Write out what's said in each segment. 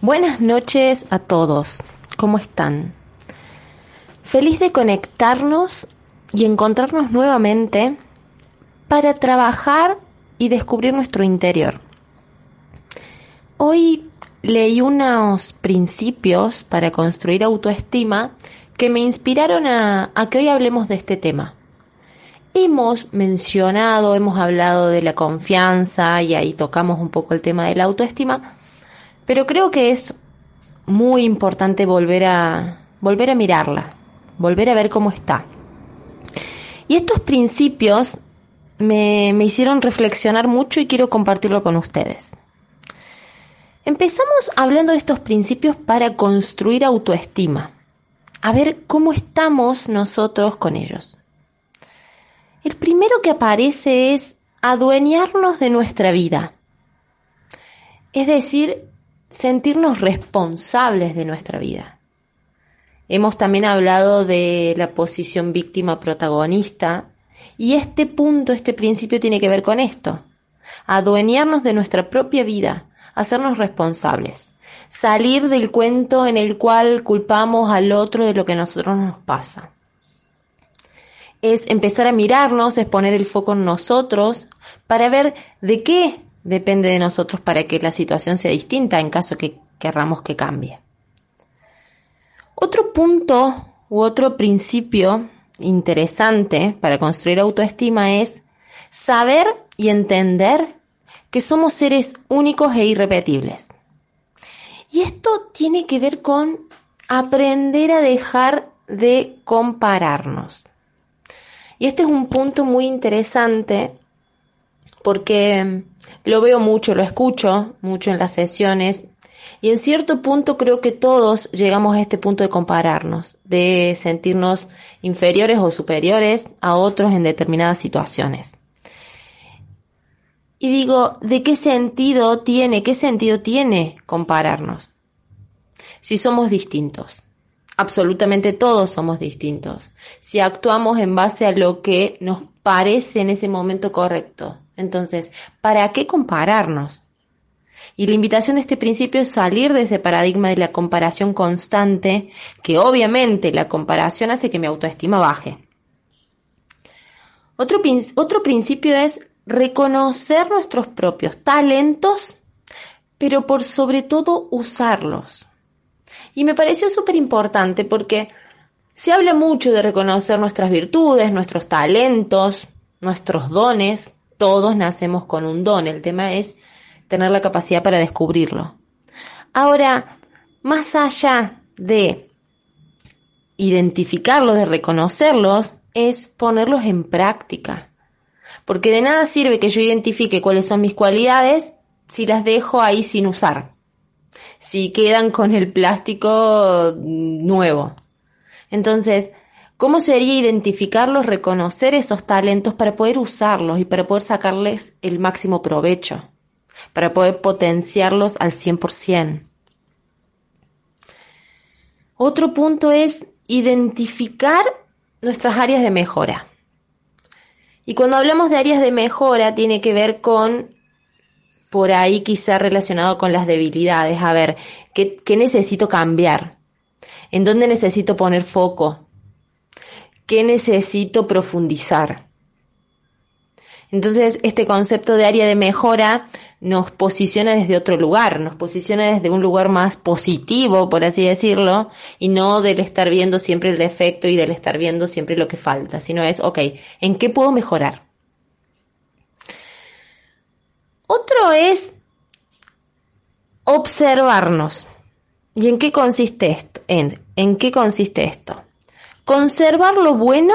Buenas noches a todos. ¿Cómo están? Feliz de conectarnos y encontrarnos nuevamente para trabajar y descubrir nuestro interior. Hoy leí unos principios para construir autoestima que me inspiraron a, a, que hoy hablemos de este tema. Hemos mencionado, hemos hablado de la confianza y ahí tocamos un poco el tema de la autoestima, pero creo que es muy importante volver a, volver a mirarla, volver a ver cómo está. Y estos principios me, me hicieron reflexionar mucho y quiero compartirlo con ustedes. Empezamos hablando de estos principios para construir autoestima, a ver cómo estamos nosotros con ellos. El primero que aparece es adueñarnos de nuestra vida, es decir, sentirnos responsables de nuestra vida. Hemos también hablado de la posición víctima protagonista y este punto, este principio tiene que ver con esto. Adueñarnos de nuestra propia vida, hacernos responsables, salir del cuento en el cual culpamos al otro de lo que a nosotros nos pasa. Es empezar a mirarnos, es poner el foco en nosotros para ver de qué depende de nosotros para que la situación sea distinta en caso que querramos que cambie. Otro punto u otro principio interesante para construir autoestima es saber y entender que somos seres únicos e irrepetibles. Y esto tiene que ver con aprender a dejar de compararnos. Y este es un punto muy interesante porque lo veo mucho, lo escucho mucho en las sesiones y en cierto punto creo que todos llegamos a este punto de compararnos, de sentirnos inferiores o superiores a otros en determinadas situaciones. Y digo, ¿de qué sentido tiene, qué sentido tiene compararnos? Si somos distintos. Absolutamente todos somos distintos. Si actuamos en base a lo que nos parece en ese momento correcto. Entonces, ¿para qué compararnos? Y la invitación de este principio es salir de ese paradigma de la comparación constante, que obviamente la comparación hace que mi autoestima baje. Otro, otro principio es reconocer nuestros propios talentos, pero por sobre todo usarlos. Y me pareció súper importante porque se habla mucho de reconocer nuestras virtudes, nuestros talentos, nuestros dones, todos nacemos con un don, el tema es tener la capacidad para descubrirlo. Ahora, más allá de identificarlos, de reconocerlos, es ponerlos en práctica. Porque de nada sirve que yo identifique cuáles son mis cualidades si las dejo ahí sin usar. Si quedan con el plástico nuevo. Entonces, ¿Cómo sería identificarlos, reconocer esos talentos para poder usarlos y para poder sacarles el máximo provecho? Para poder potenciarlos al 100%. Otro punto es identificar nuestras áreas de mejora. Y cuando hablamos de áreas de mejora tiene que ver con, por ahí quizá relacionado con las debilidades. A ver, ¿qué, qué necesito cambiar? ¿En dónde necesito poner foco? Qué necesito profundizar. Entonces, este concepto de área de mejora nos posiciona desde otro lugar, nos posiciona desde un lugar más positivo, por así decirlo, y no del estar viendo siempre el defecto y del estar viendo siempre lo que falta, sino es, ok, ¿en qué puedo mejorar? Otro es observarnos. ¿Y en qué consiste esto? En, ¿En qué consiste esto? Conservar lo bueno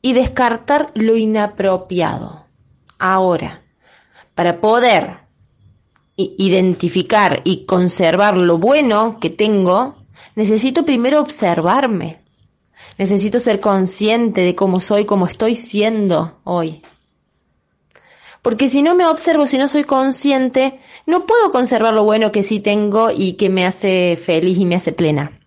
y descartar lo inapropiado. Ahora, para poder identificar y conservar lo bueno que tengo, necesito primero observarme. Necesito ser consciente de cómo soy, cómo estoy siendo hoy. Porque si no me observo, si no soy consciente, no puedo conservar lo bueno que sí tengo y que me hace feliz y me hace plena.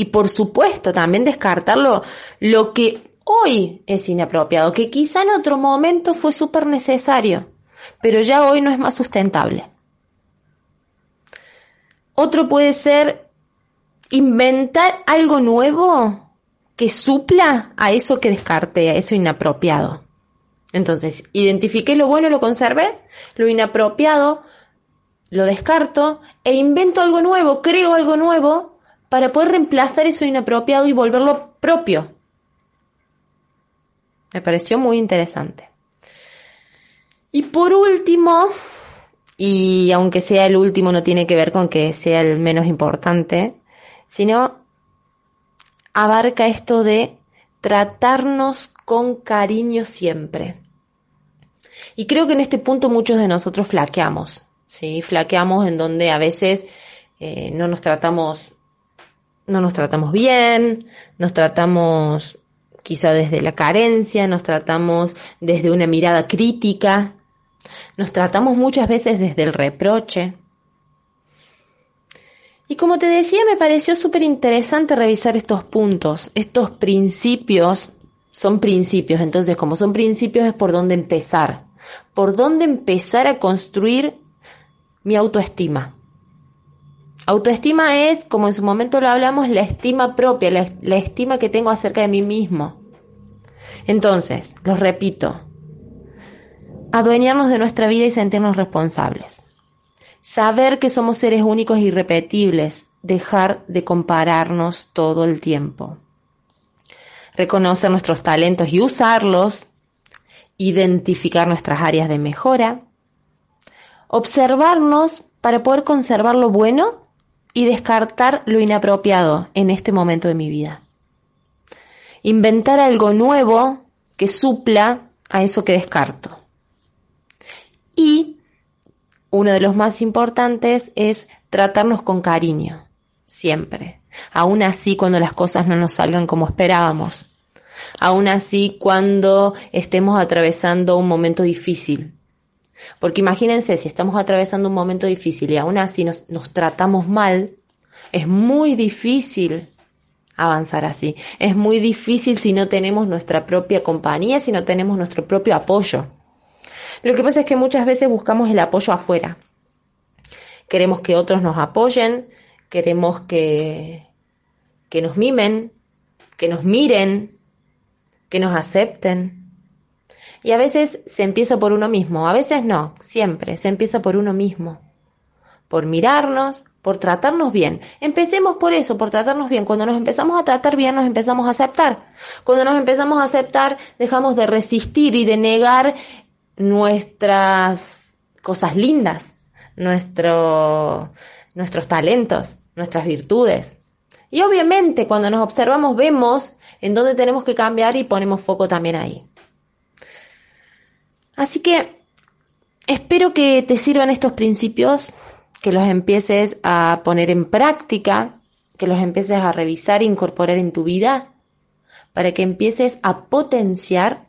Y por supuesto, también descartarlo lo que hoy es inapropiado, que quizá en otro momento fue súper necesario, pero ya hoy no es más sustentable. Otro puede ser inventar algo nuevo que supla a eso que descarté, a eso inapropiado. Entonces, identifiqué lo bueno, lo conservé, lo inapropiado, lo descarto e invento algo nuevo, creo algo nuevo para poder reemplazar eso inapropiado y volverlo propio. Me pareció muy interesante. Y por último, y aunque sea el último no tiene que ver con que sea el menos importante, sino abarca esto de tratarnos con cariño siempre. Y creo que en este punto muchos de nosotros flaqueamos, ¿sí? Flaqueamos en donde a veces eh, no nos tratamos, no nos tratamos bien, nos tratamos quizá desde la carencia, nos tratamos desde una mirada crítica, nos tratamos muchas veces desde el reproche. Y como te decía, me pareció súper interesante revisar estos puntos, estos principios, son principios, entonces como son principios es por dónde empezar, por dónde empezar a construir mi autoestima. Autoestima es, como en su momento lo hablamos, la estima propia, la, la estima que tengo acerca de mí mismo. Entonces, los repito, adueñarnos de nuestra vida y sentirnos responsables. Saber que somos seres únicos e irrepetibles, dejar de compararnos todo el tiempo. Reconocer nuestros talentos y usarlos, identificar nuestras áreas de mejora, observarnos para poder conservar lo bueno y descartar lo inapropiado en este momento de mi vida. Inventar algo nuevo que supla a eso que descarto. Y uno de los más importantes es tratarnos con cariño, siempre. Aún así cuando las cosas no nos salgan como esperábamos. Aún así cuando estemos atravesando un momento difícil. Porque imagínense, si estamos atravesando un momento difícil y aún así nos, tratamos mal, es muy difícil avanzar así. Es muy difícil si no tenemos nuestra propia compañía, si no tenemos nuestro propio apoyo. Lo que pasa es que muchas veces buscamos el apoyo afuera. Queremos que otros nos apoyen, queremos que, que nos mimen, que nos miren, que nos acepten. Y a veces se empieza por uno mismo, a veces no, siempre se empieza por uno mismo. Por mirarnos, por tratarnos bien. Empecemos por eso, por tratarnos bien. Cuando nos empezamos a tratar bien, nos empezamos a aceptar. Cuando nos empezamos a aceptar, dejamos de resistir y de negar nuestras cosas lindas, nuestro, nuestros talentos, nuestras virtudes. Y obviamente cuando nos observamos vemos en dónde tenemos que cambiar y ponemos foco también ahí. Así que espero que te sirvan estos principios, que los empieces a poner en práctica, que los empieces a revisar e incorporar en tu vida, para que empieces a potenciar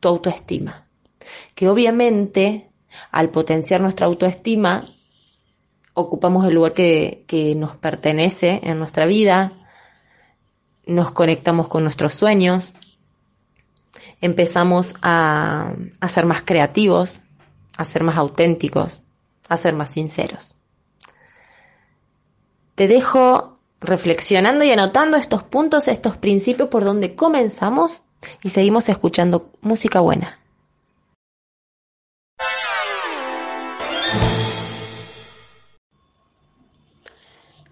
tu autoestima. Que obviamente al potenciar nuestra autoestima, ocupamos el lugar que, nos pertenece en nuestra vida, nos conectamos con nuestros sueños, empezamos a, ser más creativos, a ser más auténticos, a ser más sinceros. Te dejo reflexionando y anotando estos puntos, estos principios por donde comenzamos y seguimos escuchando música buena.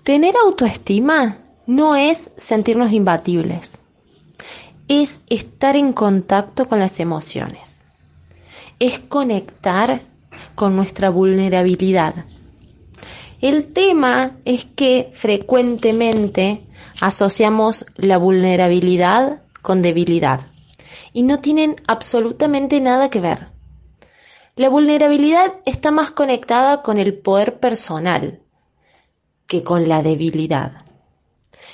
Tener autoestima no es sentirnos imbatibles, es estar en contacto con las emociones, es conectar con nuestra vulnerabilidad. El tema es que frecuentemente asociamos la vulnerabilidad con debilidad y no tienen absolutamente nada que ver. La vulnerabilidad está más conectada con el poder personal, que con la debilidad.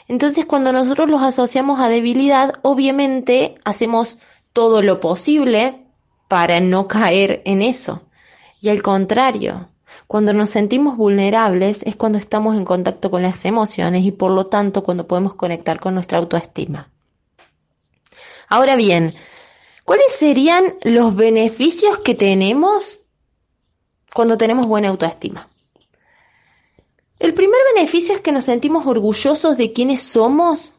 Entonces, cuando nosotros los asociamos a debilidad, obviamente hacemos todo lo posible para no caer en eso. Y al contrario, cuando nos sentimos vulnerables es cuando estamos en contacto con las emociones y por lo tanto cuando podemos conectar con nuestra autoestima. Ahora bien, ¿cuáles serían los beneficios que tenemos cuando tenemos buena autoestima? El primer beneficio es que nos sentimos orgullosos de quienes somos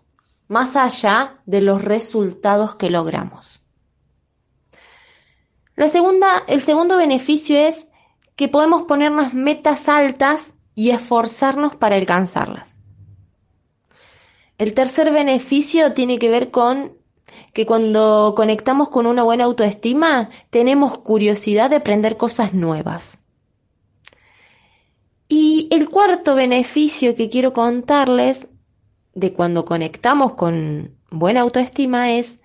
más allá de los resultados que logramos. La segunda, el segundo beneficio es que podemos ponernos metas altas y esforzarnos para alcanzarlas. El tercer beneficio tiene que ver con que cuando conectamos con una buena autoestima tenemos curiosidad de aprender cosas nuevas. Y el cuarto beneficio que quiero contarles de cuando conectamos con buena autoestima es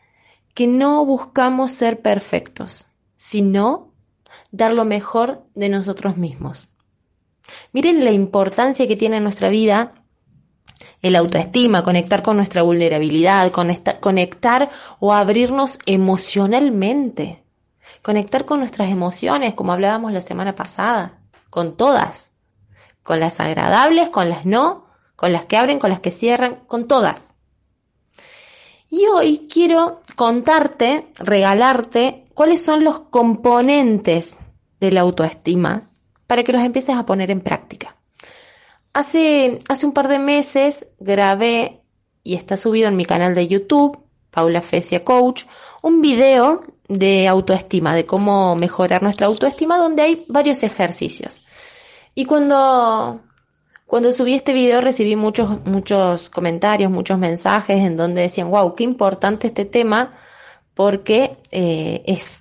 que no buscamos ser perfectos, sino dar lo mejor de nosotros mismos. Miren la importancia que tiene en nuestra vida el autoestima, conectar con nuestra vulnerabilidad, conectar o abrirnos emocionalmente, conectar con nuestras emociones, como hablábamos la semana pasada, con todas, con las agradables, con las no, con las que abren, con las que cierran, con todas. Y hoy quiero contarte, regalarte, cuáles son los componentes de la autoestima para que los empieces a poner en práctica. Hace, hace un par de meses grabé y está subido en mi canal de YouTube, Paula Fecia Coach, un video de autoestima, de cómo mejorar nuestra autoestima, donde hay varios ejercicios. Y cuando, cuando subí este video recibí muchos, muchos comentarios, muchos mensajes en donde decían, wow, qué importante este tema, porque eh, es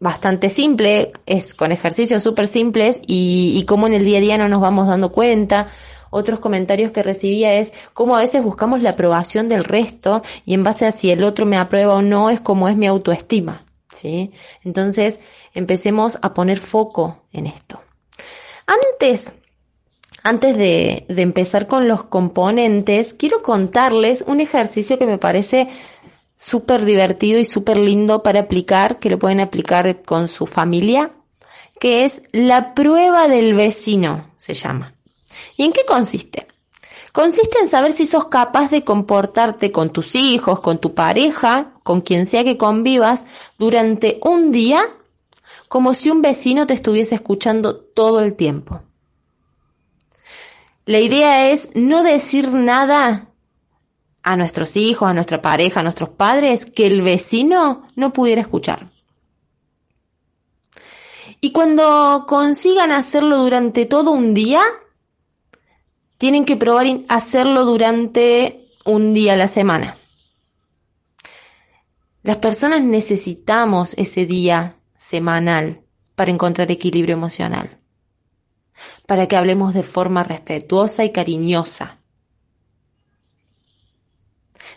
bastante simple, es con ejercicios súper simples y, y en el día a día no nos vamos dando cuenta. Otros comentarios que recibía es cómo a veces buscamos la aprobación del resto y en base a si el otro me aprueba o no es como es mi autoestima. ¿sí? Entonces empecemos a poner foco en esto. Antes, antes de, de empezar con los componentes, quiero contarles un ejercicio que me parece súper divertido y súper lindo para aplicar, que lo pueden aplicar con su familia, que es la prueba del vecino, se llama. ¿Y en qué consiste? Consiste en saber si sos capaz de comportarte con tus hijos, con tu pareja, con quien sea que convivas, durante un día, como si un vecino te estuviese escuchando todo el tiempo. La idea es no decir nada a nuestros hijos, a nuestra pareja, a nuestros padres, que el vecino no pudiera escuchar. Y cuando consigan hacerlo durante todo un día, tienen que probar hacerlo durante un día a la semana. Las personas necesitamos ese día semanal para encontrar equilibrio emocional, para que hablemos de forma respetuosa y cariñosa,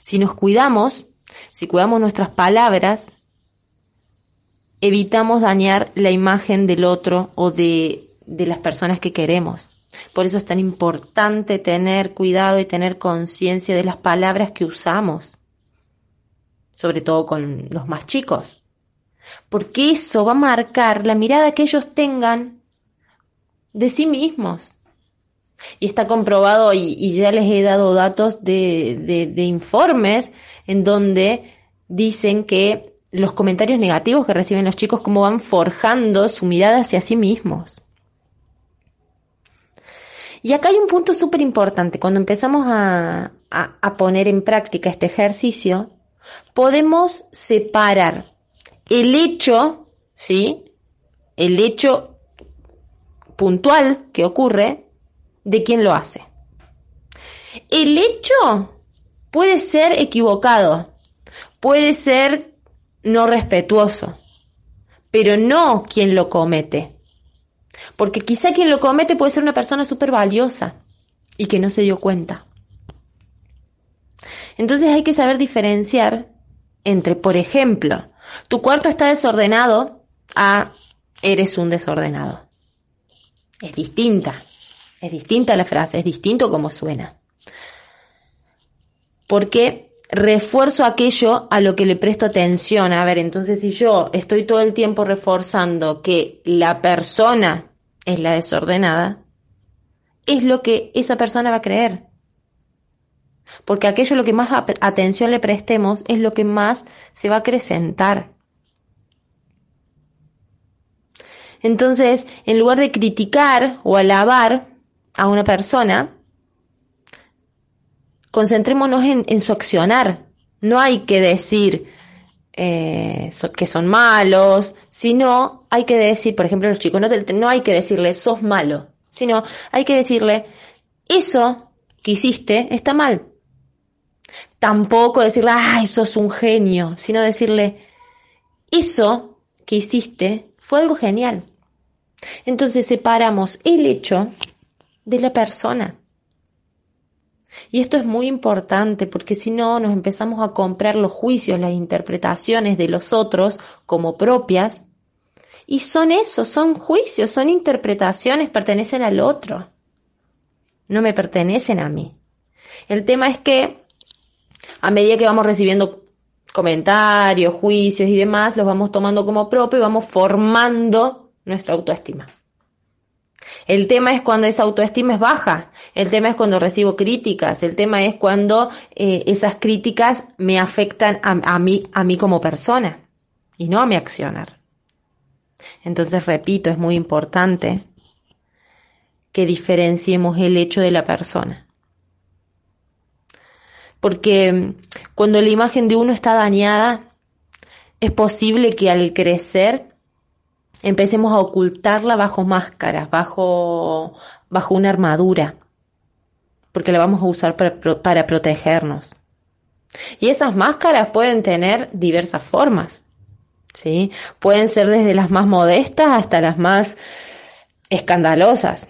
si nos cuidamos, si cuidamos nuestras palabras, evitamos dañar la imagen del otro o de, de las personas que queremos. Por eso es tan importante tener cuidado y tener conciencia de las palabras que usamos, sobre todo con los más chicos, porque eso va a marcar la mirada que ellos tengan de sí mismos. Y está comprobado y, ya les he dado datos de, de informes en donde dicen que los comentarios negativos que reciben los chicos, cómo van forjando su mirada hacia sí mismos. Y acá hay un punto súper importante. Cuando empezamos a, a, a, poner en práctica este ejercicio, podemos separar el hecho, ¿sí? El hecho puntual que ocurre de quién lo hace. El hecho puede ser equivocado, puede ser no respetuoso, pero no quien lo comete. Porque quizá quien lo comete puede ser una persona súper valiosa y que no se dio cuenta. Entonces hay que saber diferenciar entre, por ejemplo, tu cuarto está desordenado a eres un desordenado. Es distinta. Es distinta la frase, es distinto como suena. Porque refuerzo aquello a lo que le presto atención. A ver, entonces si yo estoy todo el tiempo reforzando que la persona es la desordenada, es lo que esa persona va a creer. Porque aquello lo que más atención le prestemos es lo que más se va a acrecentar. Entonces, en lugar de criticar o alabar, a una persona, concentrémonos en, su accionar. No hay que decir eh, que son malos, sino hay que decir, por ejemplo, los chicos, no, no hay que decirle sos malo, sino hay que decirle eso que hiciste está mal. Tampoco decirle, ay, sos un genio, sino decirle, eso que hiciste fue algo genial. Entonces separamos el hecho de la persona. Y esto es muy importante porque si no nos empezamos a comprar los juicios, las interpretaciones de los otros como propias. Y son eso, son juicios, son interpretaciones, pertenecen al otro. No me pertenecen a mí. El tema es que a medida que vamos recibiendo comentarios, juicios y demás, los vamos tomando como propio y vamos formando nuestra autoestima. El tema es cuando esa autoestima es baja, el tema es cuando recibo críticas, el tema es cuando eh, esas críticas me afectan a, mí, a mí como persona y no a mi accionar. Entonces, repito, es muy importante que diferenciemos el hecho de la persona. Porque cuando la imagen de uno está dañada, es posible que al crecer empecemos a ocultarla bajo máscaras, bajo, bajo una armadura, porque la vamos a usar para, para protegernos. Y esas máscaras pueden tener diversas formas, ¿sí? Pueden ser desde las más modestas hasta las más escandalosas.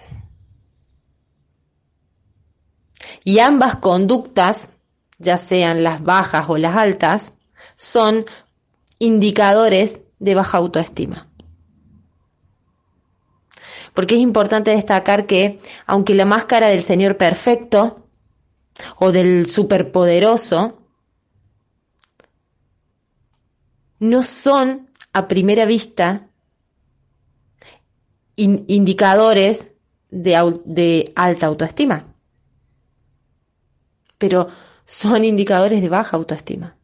Y ambas conductas, ya sean las bajas o las altas, son indicadores de baja autoestima. Porque es importante destacar que, aunque la máscara del Señor perfecto o del superpoderoso no son a primera vista indicadores de, de alta autoestima, pero son indicadores de baja autoestima.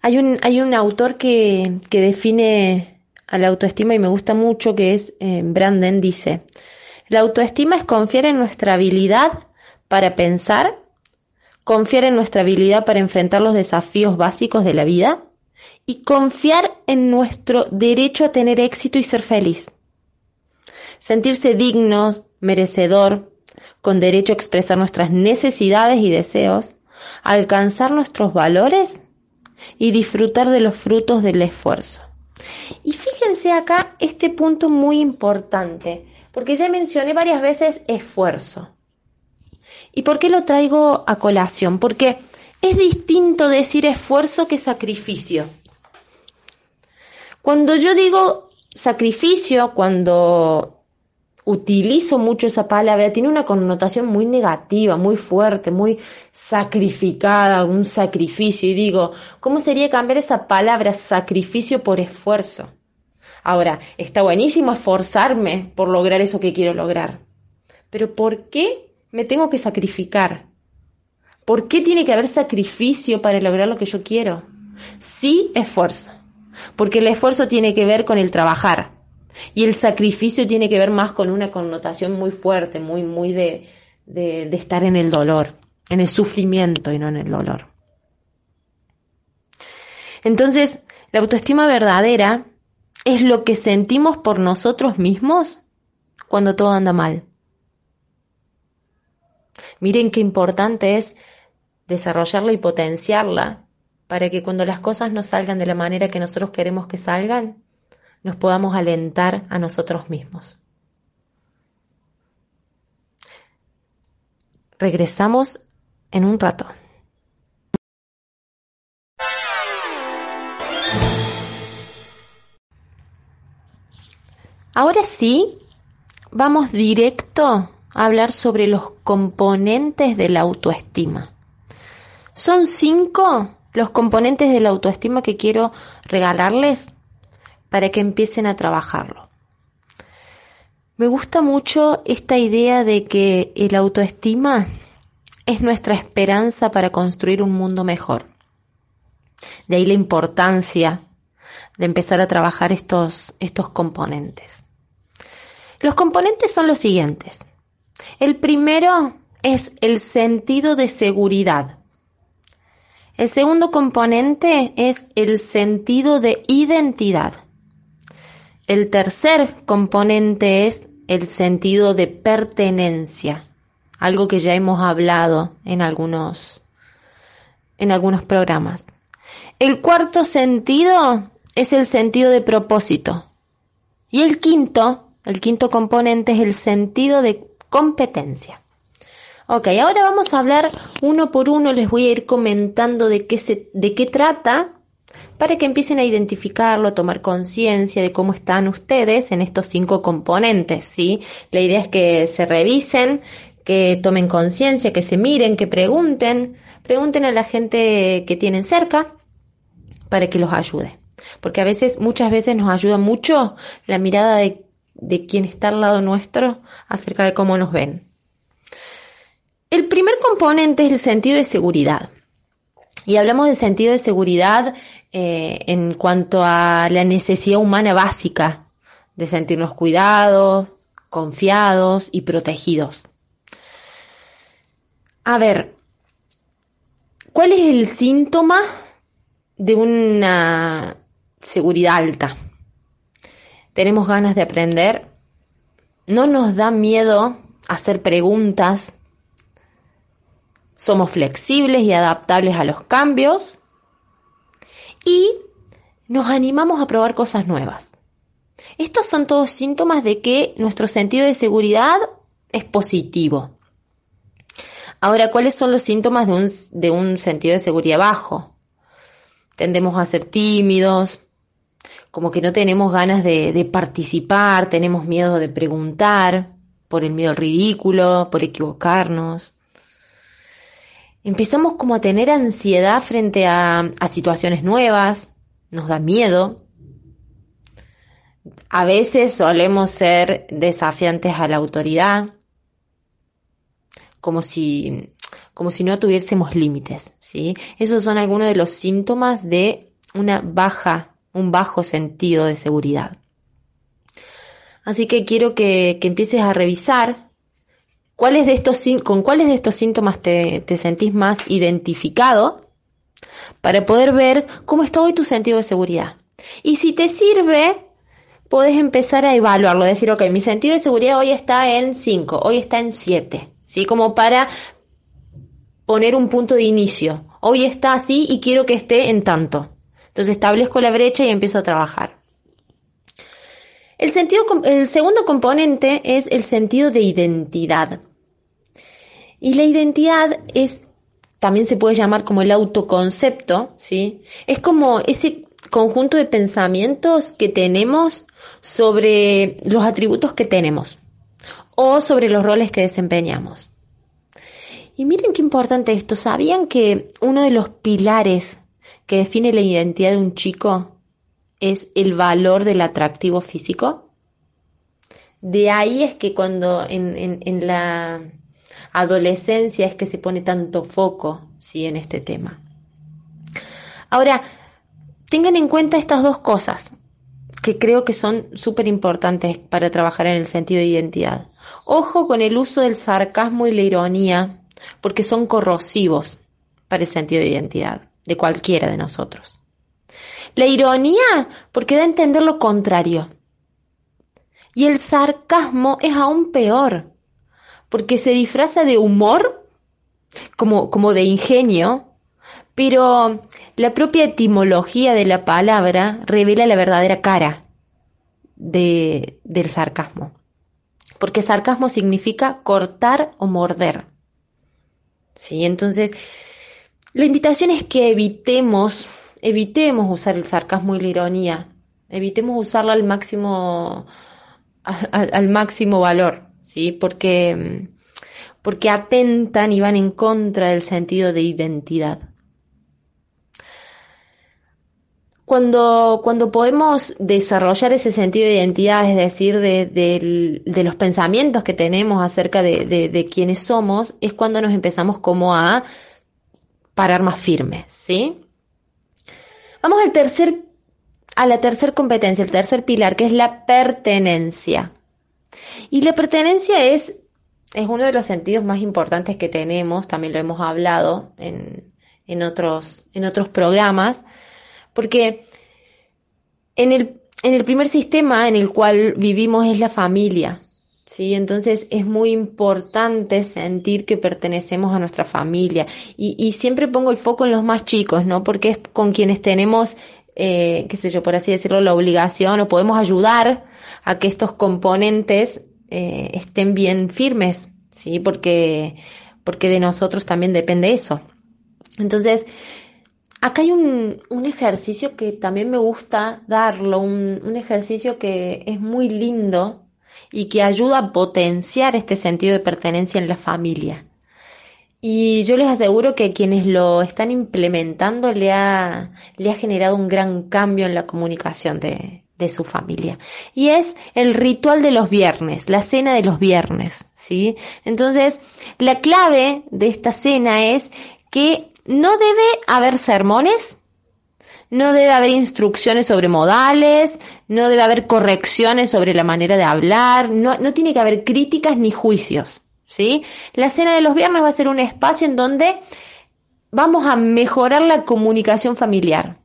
Hay un, hay un autor que, que define a la autoestima y me gusta mucho, que es eh, Branden, dice, la autoestima es confiar en nuestra habilidad para pensar, confiar en nuestra habilidad para enfrentar los desafíos básicos de la vida y confiar en nuestro derecho a tener éxito y ser feliz. Sentirse digno, merecedor, con derecho a expresar nuestras necesidades y deseos, alcanzar nuestros valores y disfrutar de los frutos del esfuerzo. Y fíjense acá este punto muy importante, porque ya mencioné varias veces esfuerzo. ¿Y por qué lo traigo a colación? Porque es distinto decir esfuerzo que sacrificio. Cuando yo digo sacrificio, cuando utilizo mucho esa palabra, tiene una connotación muy negativa, muy fuerte, muy sacrificada, un sacrificio. Y digo, ¿cómo sería cambiar esa palabra sacrificio por esfuerzo? Ahora, está buenísimo esforzarme por lograr eso que quiero lograr. Pero ¿por qué me tengo que sacrificar? ¿Por qué tiene que haber sacrificio para lograr lo que yo quiero? Sí, esfuerzo. Porque el esfuerzo tiene que ver con el trabajar, y el sacrificio tiene que ver más con una connotación muy fuerte, muy, muy de, de, de estar en el dolor, en el sufrimiento y no en el dolor. Entonces, la autoestima verdadera es lo que sentimos por nosotros mismos cuando todo anda mal. Miren qué importante es desarrollarla y potenciarla para que cuando las cosas no salgan de la manera que nosotros queremos que salgan, nos podamos alentar a nosotros mismos. Regresamos en un rato. Ahora sí, vamos directo a hablar sobre los componentes de la autoestima. Son cinco los componentes de la autoestima que quiero regalarles para que empiecen a trabajarlo. Me gusta mucho esta idea de que el autoestima es nuestra esperanza para construir un mundo mejor. De ahí la importancia de empezar a trabajar estos, estos componentes. Los componentes son los siguientes. El primero es el sentido de seguridad. El segundo componente es el sentido de identidad. El tercer componente es el sentido de pertenencia, algo que ya hemos hablado en algunos, en algunos programas. El cuarto sentido es el sentido de propósito. Y el quinto, el quinto componente es el sentido de competencia. Ok, ahora vamos a hablar uno por uno, les voy a ir comentando de qué, se, de qué trata para que empiecen a identificarlo, a tomar conciencia de cómo están ustedes en estos cinco componentes, ¿sí? La idea es que se revisen, que tomen conciencia, que se miren, que pregunten, pregunten a la gente que tienen cerca para que los ayude. Porque a veces, muchas veces nos ayuda mucho la mirada de, de quien está al lado nuestro acerca de cómo nos ven. El primer componente es el sentido de seguridad. Y hablamos de sentido de seguridad eh, en cuanto a la necesidad humana básica de sentirnos cuidados, confiados y protegidos. A ver, ¿cuál es el síntoma de una seguridad alta? Tenemos ganas de aprender, no nos da miedo hacer preguntas, somos flexibles y adaptables a los cambios y nos animamos a probar cosas nuevas. Estos son todos síntomas de que nuestro sentido de seguridad es positivo. Ahora, ¿cuáles son los síntomas de un, de un sentido de seguridad bajo? Tendemos a ser tímidos, como que no tenemos ganas de, de participar, tenemos miedo de preguntar, por el miedo al ridículo, por equivocarnos empezamos como a tener ansiedad frente a, situaciones nuevas, nos da miedo. A veces solemos ser desafiantes a la autoridad, como si, como si no tuviésemos límites, ¿sí? Esos son algunos de los síntomas de una baja, un bajo sentido de seguridad. Así que quiero que, que empieces a revisar ¿Cuáles de estos, ¿Con cuáles de estos síntomas te, te sentís más identificado para poder ver cómo está hoy tu sentido de seguridad? Y si te sirve, puedes empezar a evaluarlo, decir, ok, mi sentido de seguridad hoy está en 5, hoy está en 7, ¿sí? Como para poner un punto de inicio. Hoy está así y quiero que esté en tanto. Entonces establezco la brecha y empiezo a trabajar. El, sentido, el segundo componente es el sentido de identidad. Y la identidad es, también se puede llamar como el autoconcepto, ¿sí? Es como ese conjunto de pensamientos que tenemos sobre los atributos que tenemos o sobre los roles que desempeñamos. Y miren qué importante esto. ¿Sabían que uno de los pilares que define la identidad de un chico es el valor del atractivo físico. De ahí es que cuando en, la adolescencia es que se pone tanto foco ¿sí? en este tema. Ahora, tengan en cuenta estas dos cosas que creo que son súper importantes para trabajar en el sentido de identidad. Ojo con el uso del sarcasmo y la ironía, porque son corrosivos para el sentido de identidad de cualquiera de nosotros. La ironía, porque da a entender lo contrario. Y el sarcasmo es aún peor, porque se disfraza de humor, como, como de ingenio, pero la propia etimología de la palabra revela la verdadera cara de, del sarcasmo. Porque sarcasmo significa cortar o morder. ¿Sí? Entonces, la invitación es que evitemos evitemos usar el sarcasmo y la ironía, evitemos usarla al máximo, al, máximo valor, ¿sí? Porque, porque atentan y van en contra del sentido de identidad. Cuando, cuando podemos desarrollar ese sentido de identidad, es decir, de, los pensamientos que tenemos acerca de, de, quiénes somos, es cuando nos empezamos como a parar más firmes, ¿sí? Vamos al tercer, a la tercera competencia, el tercer pilar, que es la pertenencia. Y la pertenencia es, es uno de los sentidos más importantes que tenemos, también lo hemos hablado en, en, otros, en otros programas, porque en el, en el primer sistema en el cual vivimos es la familia. ¿sí? Entonces es muy importante sentir que pertenecemos a nuestra familia. Y, y, siempre pongo el foco en los más chicos, ¿no? Porque es con quienes tenemos, eh, qué sé yo, por así decirlo, la obligación o podemos ayudar a que estos componentes eh, estén bien firmes, ¿sí? Porque, porque de nosotros también depende eso. Entonces, acá hay un, un ejercicio que también me gusta darlo, un, un ejercicio que es muy lindo y que ayuda a potenciar este sentido de pertenencia en la familia. Y yo les aseguro que quienes lo están implementando le ha, le ha generado un gran cambio en la comunicación de, de su familia. Y es el ritual de los viernes, la cena de los viernes, ¿sí? Entonces, la clave de esta cena es que no debe haber sermones, no debe haber instrucciones sobre modales, no debe haber correcciones sobre la manera de hablar, no, no tiene que haber críticas ni juicios. ¿Sí? La cena de los viernes va a ser un espacio en donde vamos a mejorar la comunicación familiar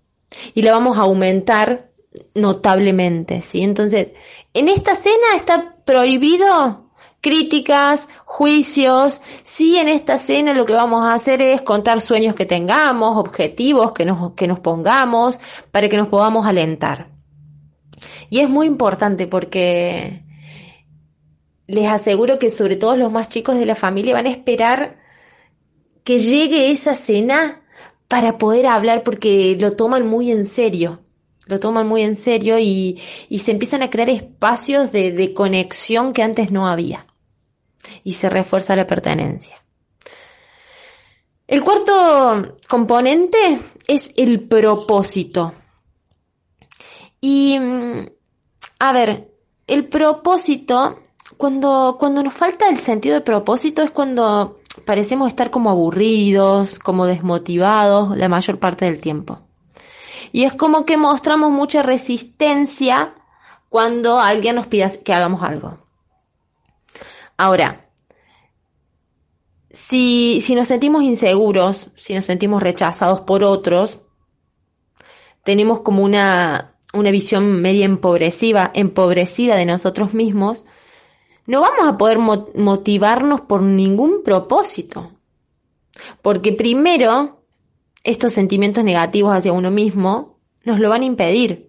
y la vamos a aumentar notablemente, ¿sí? Entonces, en esta cena está prohibido críticas, juicios. Sí, en esta cena lo que vamos a hacer es contar sueños que tengamos, objetivos que nos, que nos pongamos para que nos podamos alentar. Y es muy importante porque les aseguro que sobre todo los más chicos de la familia van a esperar que llegue esa cena para poder hablar porque lo toman muy en serio. Lo toman muy en serio y, se empiezan a crear espacios de, de conexión que antes no había. Y se refuerza la pertenencia. El cuarto componente es el propósito. Y, mm, a ver, el propósito cuando, cuando nos falta el sentido de propósito es cuando parecemos estar como aburridos, como desmotivados la mayor parte del tiempo. Y es como que mostramos mucha resistencia cuando alguien nos pide que hagamos algo. Ahora, si, si nos sentimos inseguros, si nos sentimos rechazados por otros, tenemos como una, una visión media empobrecida, empobrecida de nosotros mismos, no vamos a poder motivarnos por ningún propósito. Porque primero, estos sentimientos negativos hacia uno mismo nos lo van a impedir.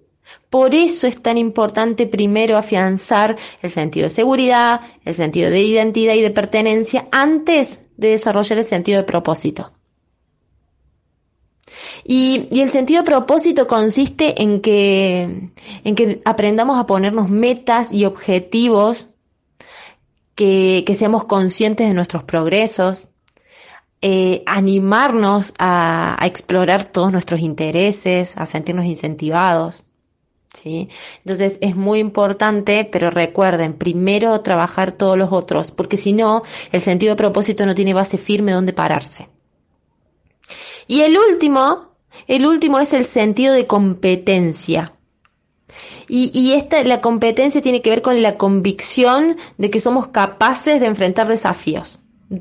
Por eso es tan importante primero afianzar el sentido de seguridad, el sentido de identidad y de pertenencia antes de desarrollar el sentido de propósito. Y, y, el sentido de propósito consiste en que, en que aprendamos a ponernos metas y objetivos que, seamos conscientes de nuestros progresos, eh, animarnos a, explorar todos nuestros intereses, a sentirnos incentivados. ¿sí? Entonces es muy importante, pero recuerden, primero trabajar todos los otros, porque si no, el sentido de propósito no tiene base firme donde pararse. Y el último, el último es el sentido de competencia. Y, y esta, la competencia tiene que ver con la convicción de que somos capaces de enfrentar desafíos.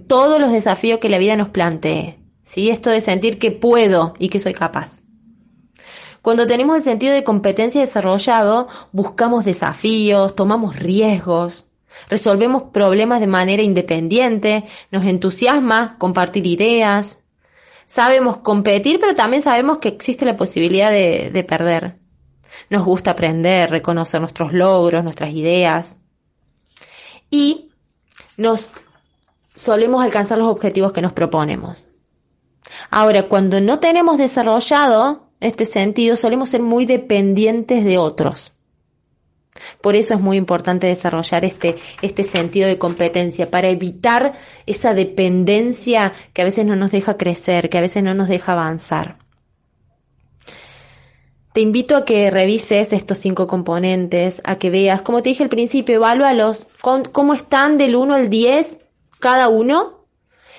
Todos los desafíos que la vida nos plantee. ¿sí? Esto de sentir que puedo y que soy capaz. Cuando tenemos el sentido de competencia desarrollado, buscamos desafíos, tomamos riesgos, resolvemos problemas de manera independiente, nos entusiasma compartir ideas, sabemos competir, pero también sabemos que existe la posibilidad de, de perder. Nos gusta aprender, reconocer nuestros logros, nuestras ideas. Y nos solemos alcanzar los objetivos que nos proponemos. Ahora, cuando no tenemos desarrollado este sentido, solemos ser muy dependientes de otros. Por eso es muy importante desarrollar este, este sentido de competencia, para evitar esa dependencia que a veces no nos deja crecer, que a veces no nos deja avanzar. Te invito a que revises estos cinco componentes, a que veas, como te dije al principio, evalúalos, cómo están del 1 al 10 cada uno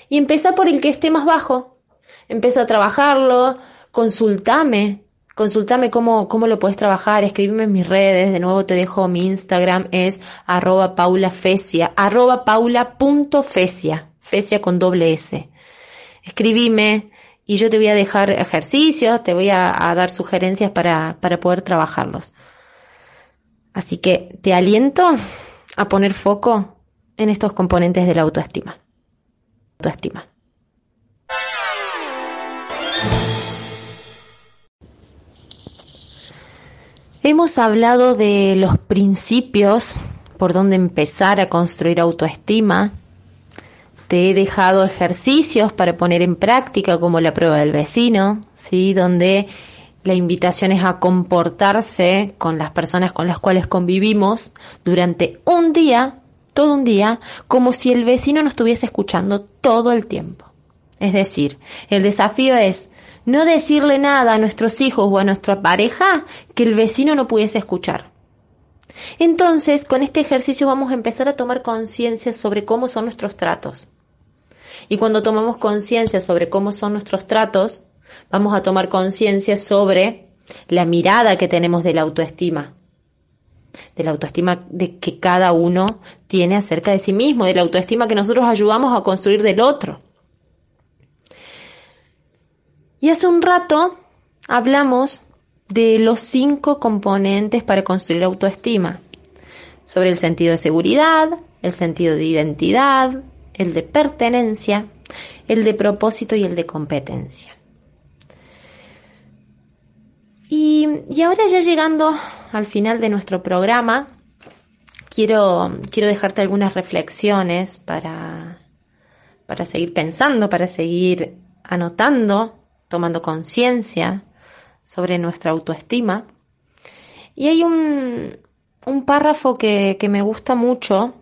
y empieza por el que esté más bajo. Empieza a trabajarlo, consultame, consultame cómo, cómo lo puedes trabajar, escríbeme en mis redes, de nuevo te dejo mi Instagram, es arroba paulafesia, arroba fesia con doble S. Escribime y yo te voy a dejar ejercicios, te voy a, dar sugerencias para, para poder trabajarlos. Así que te aliento a poner foco en estos componentes de la autoestima. Autoestima. Hemos hablado de los principios por donde empezar a construir autoestima. Te he dejado ejercicios para poner en práctica como la prueba del vecino, ¿sí? Donde la invitación es a comportarse con las personas con las cuales convivimos durante un día, todo un día, como si el vecino nos estuviese escuchando todo el tiempo. Es decir, el desafío es no decirle nada a nuestros hijos o a nuestra pareja que el vecino no pudiese escuchar. Entonces, con este ejercicio vamos a empezar a tomar conciencia sobre cómo son nuestros tratos. Y cuando tomamos conciencia sobre cómo son nuestros tratos, vamos a tomar conciencia sobre la mirada que tenemos de la autoestima, de la autoestima de que cada uno tiene acerca de sí mismo, de la autoestima que nosotros ayudamos a construir del otro. Y hace un rato hablamos de los cinco componentes para construir autoestima, sobre el sentido de seguridad, el sentido de identidad, el de pertenencia, el de propósito y el de competencia. Y, y, ahora ya llegando al final de nuestro programa, quiero, quiero dejarte algunas reflexiones para, para seguir pensando, para seguir anotando tomando conciencia sobre nuestra autoestima. Y hay un, un párrafo que, que, me gusta mucho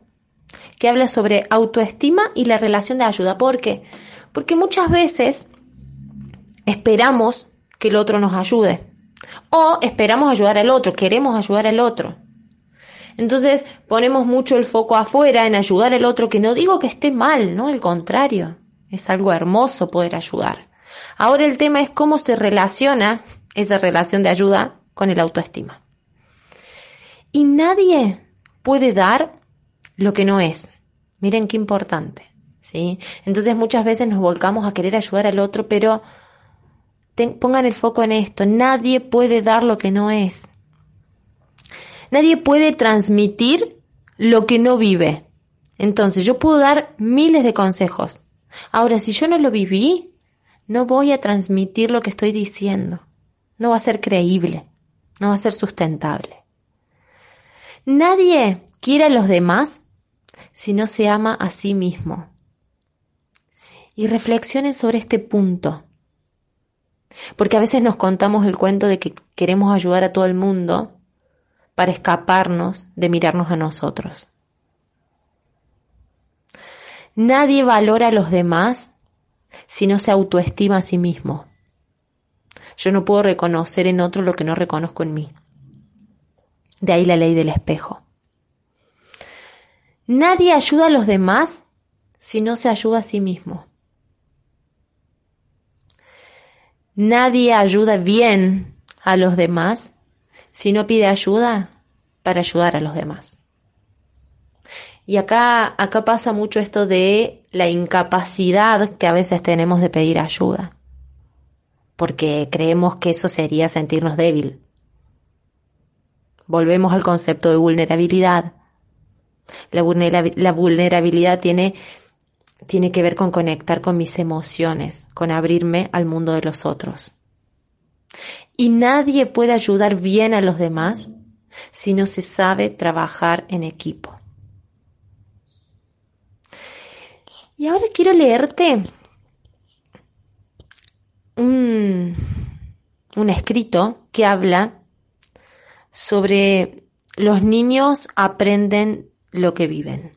que habla sobre autoestima y la relación de ayuda. ¿Por qué? Porque muchas veces esperamos que el otro nos ayude o esperamos ayudar al otro, queremos ayudar al otro. Entonces ponemos mucho el foco afuera en ayudar al otro, que no digo que esté mal, ¿no? Al contrario, es algo hermoso poder ayudar. Ahora el tema es cómo se relaciona esa relación de ayuda con el autoestima. Y nadie puede dar lo que no es. Miren qué importante, ¿sí? Entonces muchas veces nos volcamos a querer ayudar al otro, pero pongan el foco en esto. Nadie puede dar lo que no es. Nadie puede transmitir lo que no vive. Entonces yo puedo dar miles de consejos. Ahora, si yo no lo viví, no voy a transmitir lo que estoy diciendo. No va a ser creíble, no va a ser sustentable. Nadie quiere a los demás si no se ama a sí mismo. Y reflexionen sobre este punto. Porque a veces nos contamos el cuento de que queremos ayudar a todo el mundo para escaparnos de mirarnos a nosotros. Nadie valora a los demás si no se autoestima a sí mismo. Yo no puedo reconocer en otro lo que no reconozco en mí. De ahí la ley del espejo. Nadie ayuda a los demás si no se ayuda a sí mismo. Nadie ayuda bien a los demás si no pide ayuda para ayudar a los demás. Y acá, acá pasa mucho esto de la incapacidad que a veces tenemos de pedir ayuda, porque creemos que eso sería sentirnos débil. Volvemos al concepto de vulnerabilidad. La, vulnerabilidad tiene, tiene que ver con conectar con mis emociones, con abrirme al mundo de los otros. Y nadie puede ayudar bien a los demás si no se sabe trabajar en equipo. Y ahora quiero leerte un, un escrito que habla sobre los niños aprenden lo que viven.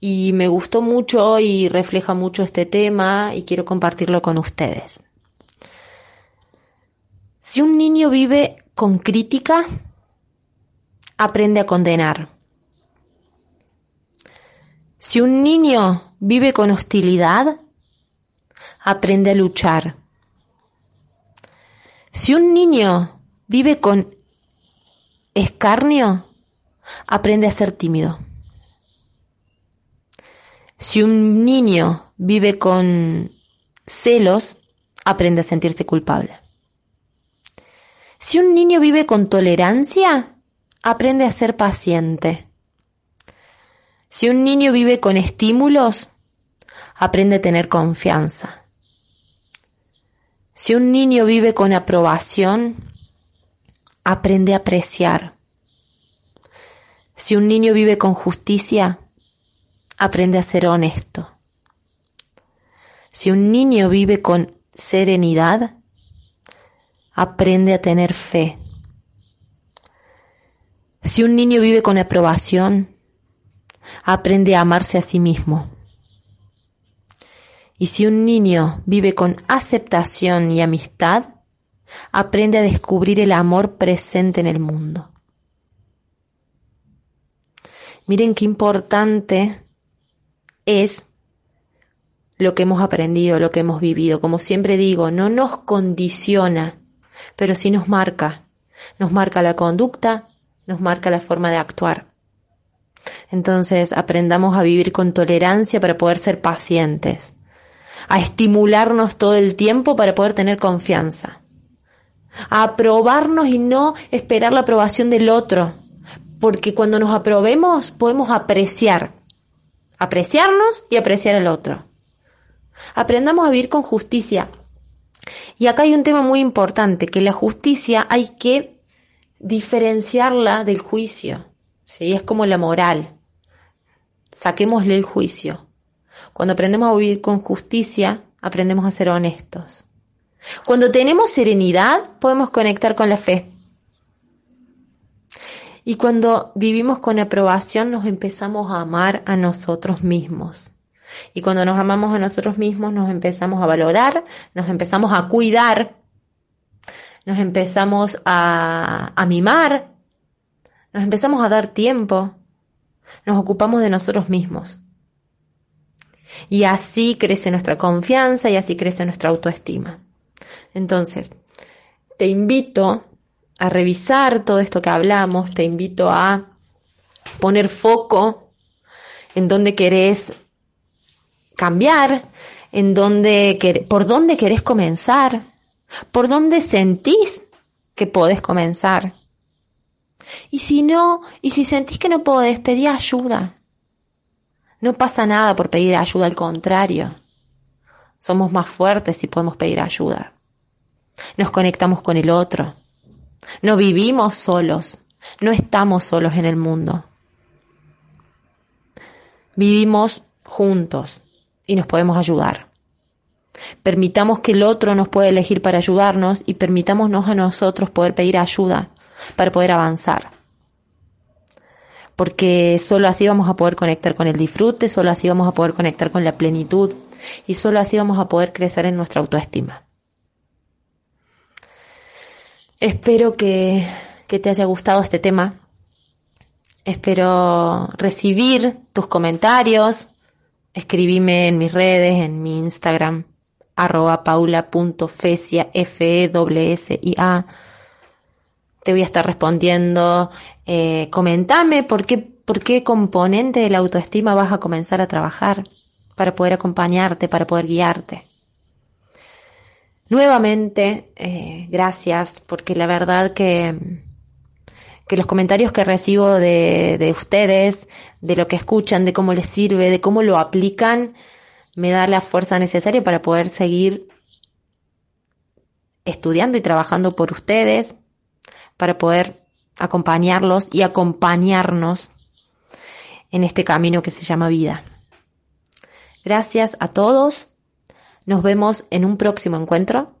Y me gustó mucho y refleja mucho este tema y quiero compartirlo con ustedes. Si un niño vive con crítica, aprende a condenar. Si un niño vive con hostilidad, aprende a luchar. Si un niño vive con escarnio, aprende a ser tímido. Si un niño vive con celos, aprende a sentirse culpable. Si un niño vive con tolerancia, aprende a ser paciente. Si un niño vive con estímulos, aprende a tener confianza. Si un niño vive con aprobación, aprende a apreciar. Si un niño vive con justicia, aprende a ser honesto. Si un niño vive con serenidad, aprende a tener fe. Si un niño vive con aprobación, aprende a amarse a sí mismo. Y si un niño vive con aceptación y amistad, aprende a descubrir el amor presente en el mundo. Miren qué importante es lo que hemos aprendido, lo que hemos vivido. Como siempre digo, no nos condiciona, pero sí nos marca. Nos marca la conducta, nos marca la forma de actuar. Entonces aprendamos a vivir con tolerancia para poder ser pacientes, a estimularnos todo el tiempo para poder tener confianza, a aprobarnos y no esperar la aprobación del otro, porque cuando nos aprobemos podemos apreciar, apreciarnos y apreciar al otro. Aprendamos a vivir con justicia. Y acá hay un tema muy importante, que la justicia hay que diferenciarla del juicio. ¿sí? Es como la moral. Saquémosle el juicio. Cuando aprendemos a vivir con justicia, aprendemos a ser honestos. Cuando tenemos serenidad, podemos conectar con la fe. Y cuando vivimos con aprobación, nos empezamos a amar a nosotros mismos. Y cuando nos amamos a nosotros mismos, nos empezamos a valorar, nos empezamos a cuidar, nos empezamos a, mimar, nos empezamos a dar tiempo, nos ocupamos de nosotros mismos. Y así crece nuestra confianza y así crece nuestra autoestima. Entonces, te invito a revisar todo esto que hablamos, te invito a poner foco en dónde querés cambiar, en dónde, por dónde querés comenzar, por dónde sentís que podés comenzar. Y si no, y si sentís que no podés, pedí ayuda. No pasa nada por pedir ayuda, al contrario. Somos más fuertes si podemos pedir ayuda. Nos conectamos con el otro. No vivimos solos. No estamos solos en el mundo. Vivimos juntos y nos podemos ayudar. Permitamos que el otro nos pueda elegir para ayudarnos y permitámonos a nosotros poder pedir ayuda para poder avanzar. Porque solo así vamos a poder conectar con el disfrute, solo así vamos a poder conectar con la plenitud y solo así vamos a poder crecer en nuestra autoestima. Espero que, que te haya gustado este tema. Espero recibir tus comentarios, escribime en mis redes, en mi Instagram, arroba paula.fesia, f e s i a Te voy a estar respondiendo. Eh, comentame por qué, por qué componente de la autoestima vas a comenzar a trabajar para poder acompañarte, para poder guiarte. Nuevamente, eh, gracias, porque la verdad que que los comentarios que recibo de, de ustedes, de lo que escuchan, de cómo les sirve, de cómo lo aplican, me da la fuerza necesaria para poder seguir estudiando y trabajando por ustedes, para poder acompañarlos y acompañarnos en este camino que se llama vida. Gracias a todos. Nos vemos en un próximo encuentro.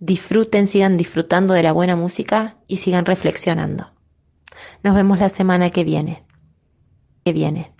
Disfruten, sigan disfrutando de la buena música y sigan reflexionando. Nos vemos la semana que viene. Que viene.